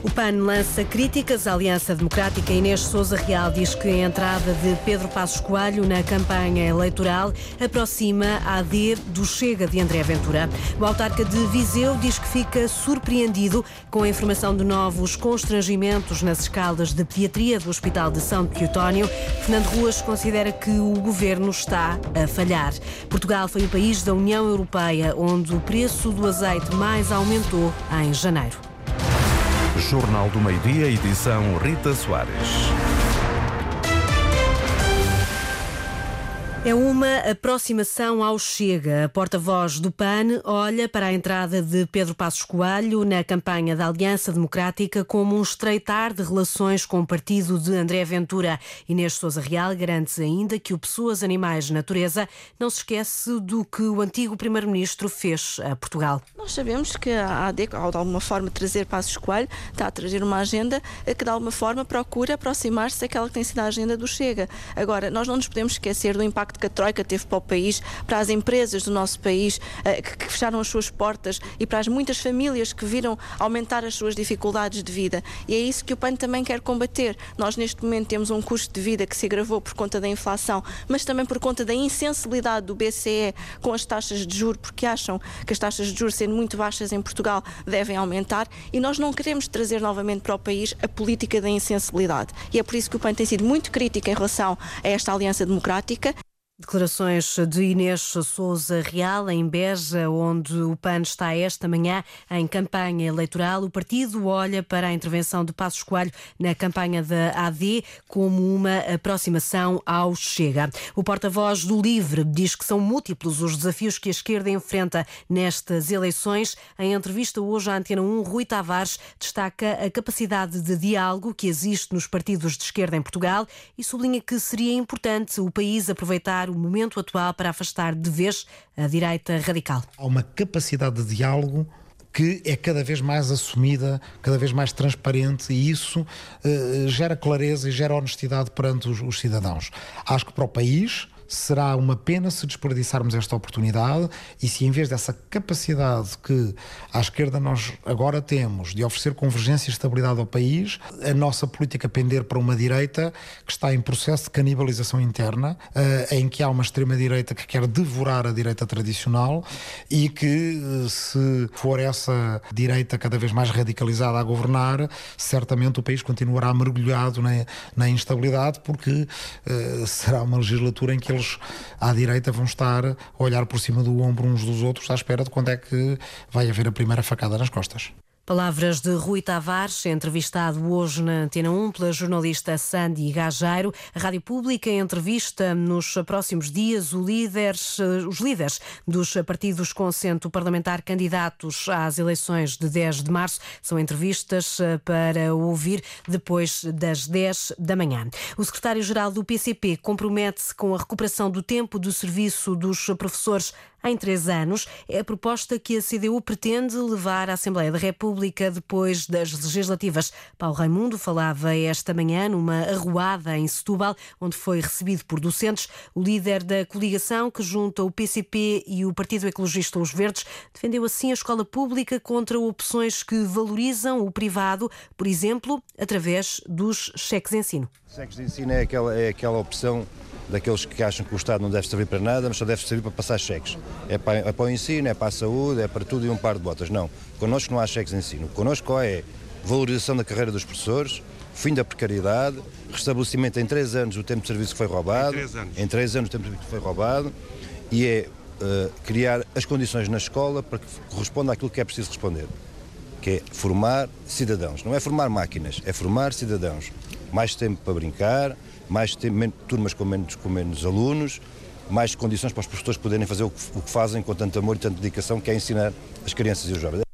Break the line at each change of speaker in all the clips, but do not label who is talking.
O PAN lança críticas à Aliança Democrática. Inês Souza Real diz que a entrada de Pedro Passos Coelho na campanha eleitoral aproxima a AD do Chega de André Ventura. O autarca de Viseu diz que fica surpreendido com a informação de novos constrangimentos nas escalas de pediatria do Hospital de São Teotónio. Fernando Ruas considera que o governo está a falhar. Portugal foi o país da União Europeia onde o preço do azeite mais aumentou em janeiro.
Jornal do Meio-Dia, edição Rita Soares.
É uma aproximação ao Chega. A porta-voz do PAN olha para a entrada de Pedro Passos Coelho na campanha da Aliança Democrática como um estreitar de relações com o partido de André Ventura. Inês Souza Real garante ainda que o Pessoas, Animais, Natureza não se esquece do que o antigo Primeiro-Ministro fez a Portugal.
Nós sabemos que a AD, ao de alguma forma trazer Passos Coelho, está a trazer uma agenda que de alguma forma procura aproximar-se daquela que tem sido a agenda do Chega. Agora, nós não nos podemos esquecer do impacto impacto que a Troika teve para o país, para as empresas do nosso país eh, que fecharam as suas portas e para as muitas famílias que viram aumentar as suas dificuldades de vida. E é isso que o PAN também quer combater. Nós, neste momento, temos um custo de vida que se agravou por conta da inflação, mas também por conta da insensibilidade do BCE com as taxas de juros, porque acham que as taxas de juros, sendo muito baixas em Portugal, devem aumentar. E nós não queremos trazer novamente para o país a política da insensibilidade. E é por isso que o PAN tem sido muito crítico em relação a esta aliança democrática.
Declarações de Inês Souza Real em Beja, onde o PAN está esta manhã em campanha eleitoral. O partido olha para a intervenção de Passos Coelho na campanha da AD como uma aproximação ao Chega. O porta-voz do Livre diz que são múltiplos os desafios que a esquerda enfrenta nestas eleições. Em entrevista hoje à Antena 1, Rui Tavares destaca a capacidade de diálogo que existe nos partidos de esquerda em Portugal e sublinha que seria importante o país aproveitar o momento atual para afastar de vez a direita radical.
Há uma capacidade de diálogo que é cada vez mais assumida, cada vez mais transparente e isso uh, gera clareza e gera honestidade perante os, os cidadãos. Acho que para o país será uma pena se desperdiçarmos esta oportunidade e se em vez dessa capacidade que à esquerda nós agora temos de oferecer convergência e estabilidade ao país, a nossa política pender para uma direita que está em processo de canibalização interna, eh, em que há uma extrema-direita que quer devorar a direita tradicional e que eh, se for essa direita cada vez mais radicalizada a governar, certamente o país continuará mergulhado na, na instabilidade porque uh, será uma legislatura em que eles à direita vão estar a olhar por cima do ombro uns dos outros à espera de quando é que vai haver a primeira facada nas costas.
Palavras de Rui Tavares, entrevistado hoje na Antena 1 pela jornalista Sandy Gageiro. A Rádio Pública entrevista nos próximos dias líderes, os líderes dos partidos com assento parlamentar candidatos às eleições de 10 de março. São entrevistas eh, para ouvir depois das 10 da manhã. O secretário-geral do PCP compromete-se com a recuperação do tempo de serviço dos professores em três anos. É a proposta que a CDU pretende levar à Assembleia da República depois das legislativas. Paulo Raimundo falava esta manhã numa arruada em Setúbal, onde foi recebido por docentes. O líder da coligação que junta o PCP e o Partido Ecologista Os Verdes defendeu assim a escola pública contra opções que valorizam o privado, por exemplo, através dos cheques de ensino.
Cheques de ensino é aquela, é aquela opção daqueles que acham que o Estado não deve servir para nada, mas só deve servir para passar cheques. É para, é para o ensino, é para a saúde, é para tudo e um par de botas. Não, connosco não há cheques de ensino. Connosco é valorização da carreira dos professores, fim da precariedade, restabelecimento em três anos do tempo de serviço que foi roubado. Em três anos. Em três anos o tempo de serviço que foi roubado. E é uh, criar as condições na escola para que corresponda àquilo que é preciso responder. Que é formar cidadãos. Não é formar máquinas, é formar cidadãos. Mais tempo para brincar, mais turmas com menos, com menos alunos, mais condições para os professores poderem fazer o que, o que fazem com tanto amor e tanta dedicação, que é ensinar as crianças e os jovens.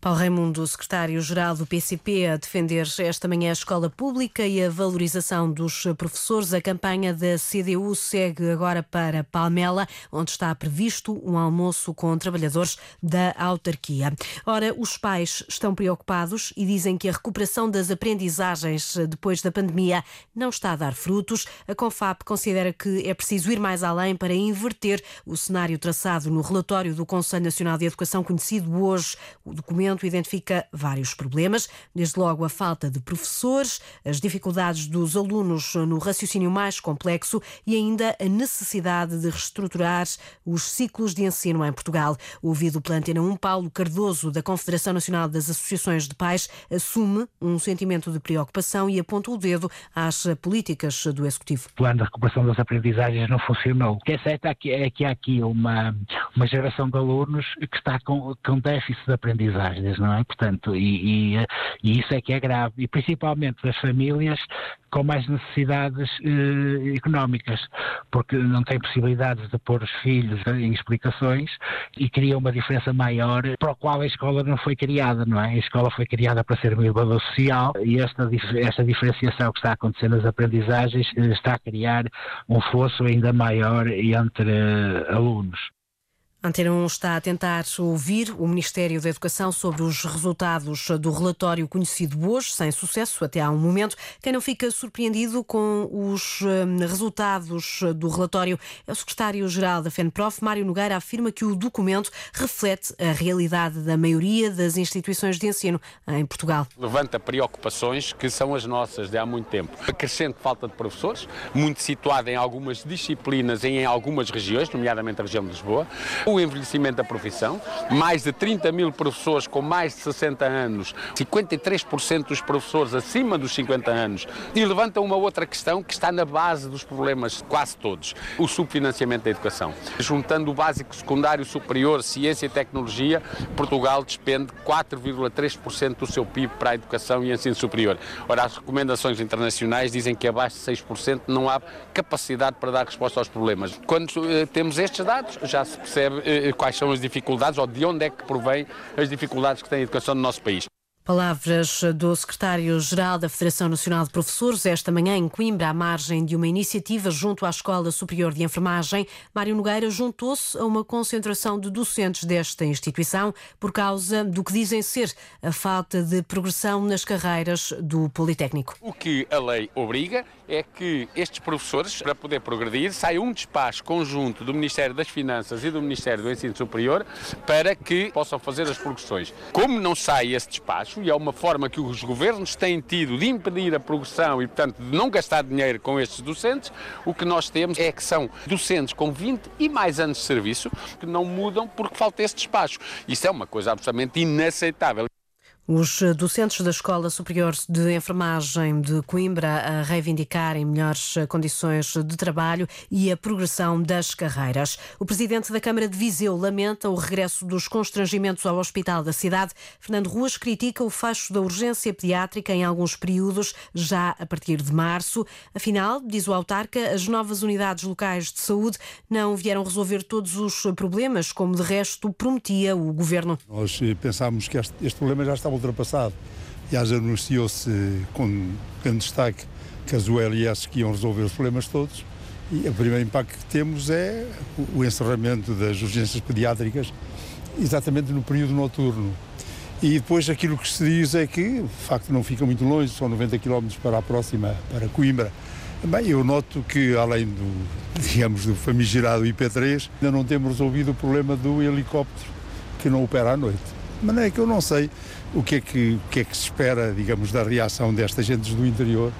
Paulo Raimundo, secretário-geral do PCP, a defender esta manhã a escola pública e a valorização dos professores. A campanha da CDU segue agora para Palmela, onde está previsto um almoço com trabalhadores da autarquia. Ora, os pais estão preocupados e dizem que a recuperação das aprendizagens depois da pandemia não está a dar frutos. A CONFAP considera que é preciso ir mais além para inverter o cenário traçado no relatório do Conselho Nacional de Educação, conhecido hoje. O documento identifica vários problemas, desde logo a falta de professores, as dificuldades dos alunos no raciocínio mais complexo e ainda a necessidade de reestruturar os ciclos de ensino em Portugal. Ouvido pela Antena 1, Paulo Cardoso, da Confederação Nacional das Associações de Pais, assume um sentimento de preocupação e aponta o dedo às políticas do Executivo.
O plano de recuperação das aprendizagens não funcionou. O que é certo é que, é que há aqui uma, uma geração de alunos que está com, com déficit de não é? Portanto, e, e, e isso é que é grave. E principalmente das famílias com mais necessidades eh, económicas, porque não têm possibilidades de pôr os filhos em explicações e cria uma diferença maior para o qual a escola não foi criada, não é? A escola foi criada para ser uma elevador social e esta, esta diferenciação que está acontecendo nas aprendizagens eh, está a criar um fosso ainda maior entre eh, alunos.
Antena 1 está a tentar ouvir o Ministério da Educação sobre os resultados do relatório conhecido hoje, sem sucesso até há um momento. Quem não fica surpreendido com os hum, resultados do relatório é o secretário-geral da FENPROF, Mário Nogueira, afirma que o documento reflete a realidade da maioria das instituições de ensino em Portugal.
Levanta preocupações que são as nossas de há muito tempo. A crescente falta de professores, muito situada em algumas disciplinas e em algumas regiões, nomeadamente a região de Lisboa o envelhecimento da profissão, mais de 30 mil professores com mais de 60 anos, 53% dos professores acima dos 50 anos, e levanta uma outra questão que está na base dos problemas quase todos, o subfinanciamento da educação. Juntando o básico, secundário, superior, ciência e tecnologia, Portugal despende 4,3% do seu PIB para a educação e ensino superior. Ora, as recomendações internacionais dizem que abaixo de 6% não há capacidade para dar resposta aos problemas. Quando eh, temos estes dados, já se percebe quais são as dificuldades ou de onde é que provém as dificuldades que tem a educação no nosso país.
Palavras do secretário-geral da Federação Nacional de Professores, esta manhã em Coimbra, à margem de uma iniciativa junto à Escola Superior de Enfermagem. Mário Nogueira juntou-se a uma concentração de docentes desta instituição por causa do que dizem ser a falta de progressão nas carreiras do Politécnico.
O que a lei obriga é que estes professores, para poder progredir, saia um despacho conjunto do Ministério das Finanças e do Ministério do Ensino Superior para que possam fazer as progressões. Como não sai esse despacho, e é uma forma que os governos têm tido de impedir a progressão e, portanto, de não gastar dinheiro com estes docentes, o que nós temos é que são docentes com 20 e mais anos de serviço que não mudam porque falta esse despacho. Isso é uma coisa absolutamente inaceitável.
Os docentes da Escola Superior de Enfermagem de Coimbra a reivindicarem melhores condições de trabalho e a progressão das carreiras. O presidente da Câmara de Viseu lamenta o regresso dos constrangimentos ao hospital da cidade. Fernando Ruas critica o fecho da urgência pediátrica em alguns períodos, já a partir de março. Afinal, diz o autarca, as novas unidades locais de saúde não vieram resolver todos os problemas, como de resto prometia o governo.
Nós pensámos que este, este problema já estava ultrapassado. Aliás, anunciou-se com grande destaque que as ULS que iam resolver os problemas todos. E o primeiro impacto que temos é o encerramento das urgências pediátricas, exatamente no período noturno. E depois aquilo que se diz é que, de facto, não fica muito longe, são 90 km para a próxima, para Coimbra. Bem, eu noto que, além do, digamos, do famigerado IP3, ainda não temos resolvido o problema do helicóptero que não opera à noite. De maneira que eu não sei o que é que, o que, é que se espera, digamos, da reação destas gentes do interior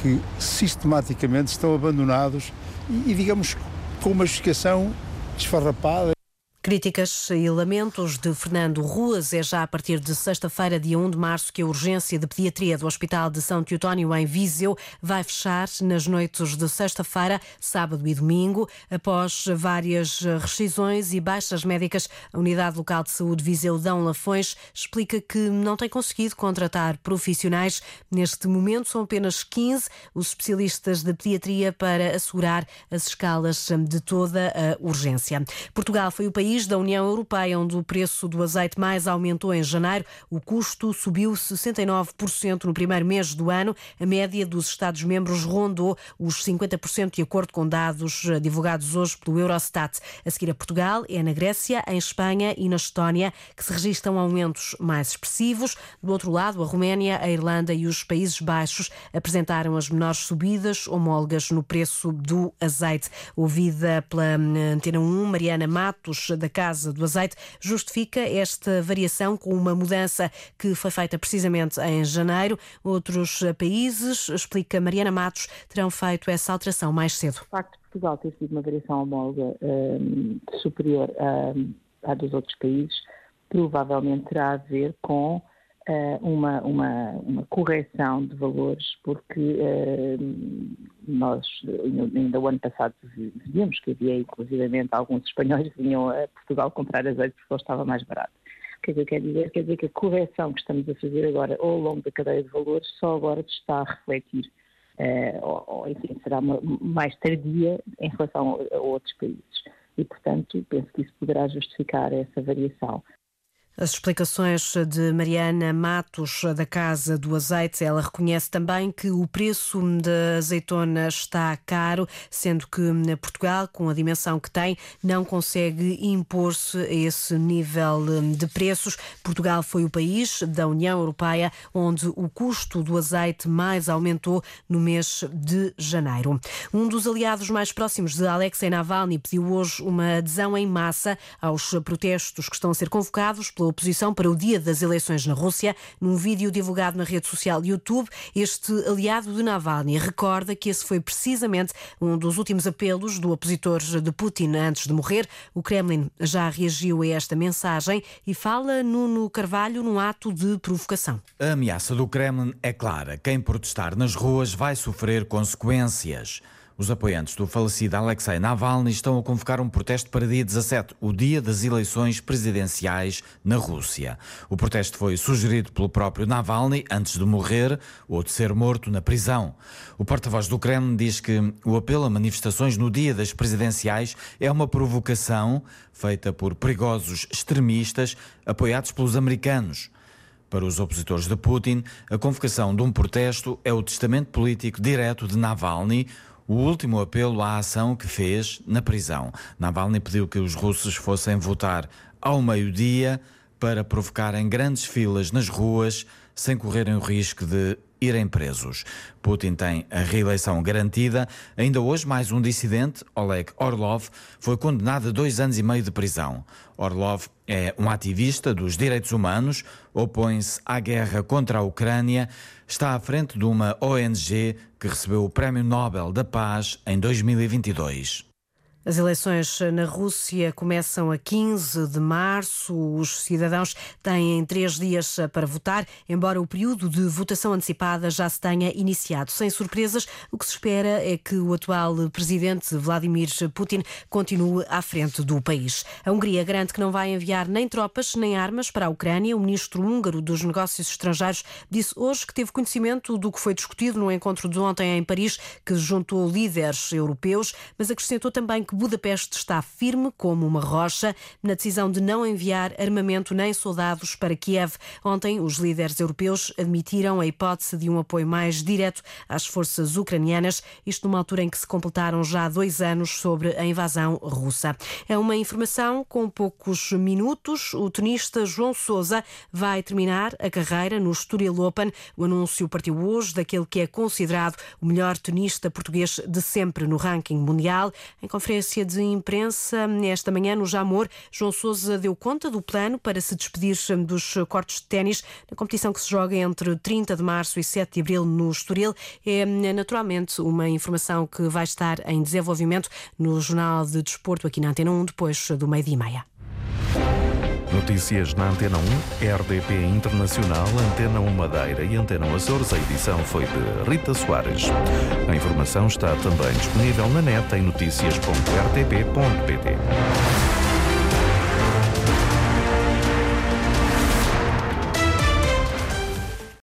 que sistematicamente estão abandonados e, e digamos, com uma justificação desfarrapada.
Críticas e lamentos de Fernando Ruas. É já a partir de sexta-feira, dia 1 de março, que a urgência de pediatria do Hospital de São Teutónio, em Viseu, vai fechar nas noites de sexta-feira, sábado e domingo. Após várias rescisões e baixas médicas, a Unidade Local de Saúde Viseu Dão Lafões explica que não tem conseguido contratar profissionais. Neste momento, são apenas 15 os especialistas de pediatria para assegurar as escalas de toda a urgência. Portugal foi o país país da União Europeia onde o preço do azeite mais aumentou em janeiro. O custo subiu 69% no primeiro mês do ano. A média dos Estados-membros rondou os 50%, de acordo com dados eh, divulgados hoje pelo Eurostat. A seguir a Portugal, é na Grécia, em Espanha e na Estónia que se registram aumentos mais expressivos. Do outro lado, a Roménia, a Irlanda e os Países Baixos apresentaram as menores subidas homólogas no preço do azeite. Ouvida pela hum, Antena 1, Mariana Matos, da Casa do Azeite justifica esta variação com uma mudança que foi feita precisamente em janeiro. Outros países, explica Mariana Matos, terão feito essa alteração mais cedo.
O facto de Portugal ter sido uma variação homóloga um, superior à, à dos outros países provavelmente terá a ver com uma, uma, uma, correção de valores, porque uh, nós, ainda o ano passado, víamos que havia, inclusivamente, alguns espanhóis que vinham a Portugal comprar azeite porque estava mais barato. O que é que eu quero dizer? Quer dizer que a correção que estamos a fazer agora ao longo da cadeia de valores só agora está a refletir, uh, ou, ou, enfim, será uma, mais tardia em relação a, a outros países. E, portanto, penso que isso poderá justificar essa variação.
As explicações de Mariana Matos, da Casa do Azeite, ela reconhece também que o preço da azeitona está caro, sendo que Portugal, com a dimensão que tem, não consegue impor-se a esse nível de preços. Portugal foi o país da União Europeia onde o custo do azeite mais aumentou no mês de janeiro. Um dos aliados mais próximos de Alexei Navalny pediu hoje uma adesão em massa aos protestos que estão a ser convocados pela oposição para o dia das eleições na Rússia. Num vídeo divulgado na rede social YouTube, este aliado de Navalny recorda que esse foi precisamente um dos últimos apelos do opositor de Putin antes de morrer. O Kremlin já reagiu a esta mensagem e fala Nuno Carvalho num ato de provocação.
A ameaça do Kremlin é clara. Quem protestar nas ruas vai sofrer consequências. Os apoiantes do falecido Alexei Navalny estão a convocar um protesto para dia 17, o dia das eleições presidenciais na Rússia. O protesto foi sugerido pelo próprio Navalny antes de morrer ou de ser morto na prisão. O porta-voz do Kremlin diz que o apelo a manifestações no dia das presidenciais é uma provocação feita por perigosos extremistas apoiados pelos americanos. Para os opositores de Putin, a convocação de um protesto é o testamento político direto de Navalny, o último apelo à ação que fez na prisão. Navalny pediu que os russos fossem votar ao meio-dia para provocarem grandes filas nas ruas sem correrem o risco de irem presos. Putin tem a reeleição garantida. Ainda hoje, mais um dissidente, Oleg Orlov, foi condenado a dois anos e meio de prisão. Orlov é um ativista dos direitos humanos, opõe-se à guerra contra a Ucrânia, está à frente de uma ONG que recebeu o Prémio Nobel da Paz em 2022.
As eleições na Rússia começam a 15 de março. Os cidadãos têm três dias para votar, embora o período de votação antecipada já se tenha iniciado. Sem surpresas, o que se espera é que o atual presidente Vladimir Putin continue à frente do país. A Hungria garante que não vai enviar nem tropas nem armas para a Ucrânia. O ministro húngaro dos Negócios Estrangeiros disse hoje que teve conhecimento do que foi discutido no encontro de ontem em Paris, que juntou líderes europeus, mas acrescentou também que Budapeste está firme como uma rocha na decisão de não enviar armamento nem soldados para Kiev. Ontem, os líderes europeus admitiram a hipótese de um apoio mais direto às forças ucranianas, isto numa altura em que se completaram já dois anos sobre a invasão russa. É uma informação com poucos minutos. O tenista João Sousa vai terminar a carreira no Estoril Open. O anúncio partiu hoje daquele que é considerado o melhor tenista português de sempre no ranking mundial. Em conferência conferência de imprensa esta manhã no Jamor, João Sousa deu conta do plano para se despedir dos cortes de ténis na competição que se joga entre 30 de março e 7 de abril no Estoril. É naturalmente uma informação que vai estar em desenvolvimento no Jornal de Desporto aqui na Antena 1 depois do meio-dia e meia.
Notícias na Antena 1, RDP Internacional, Antena 1 Madeira e Antena 1 Açores. A edição foi de Rita Soares. A informação está também disponível na net em notícias.rtp.pt.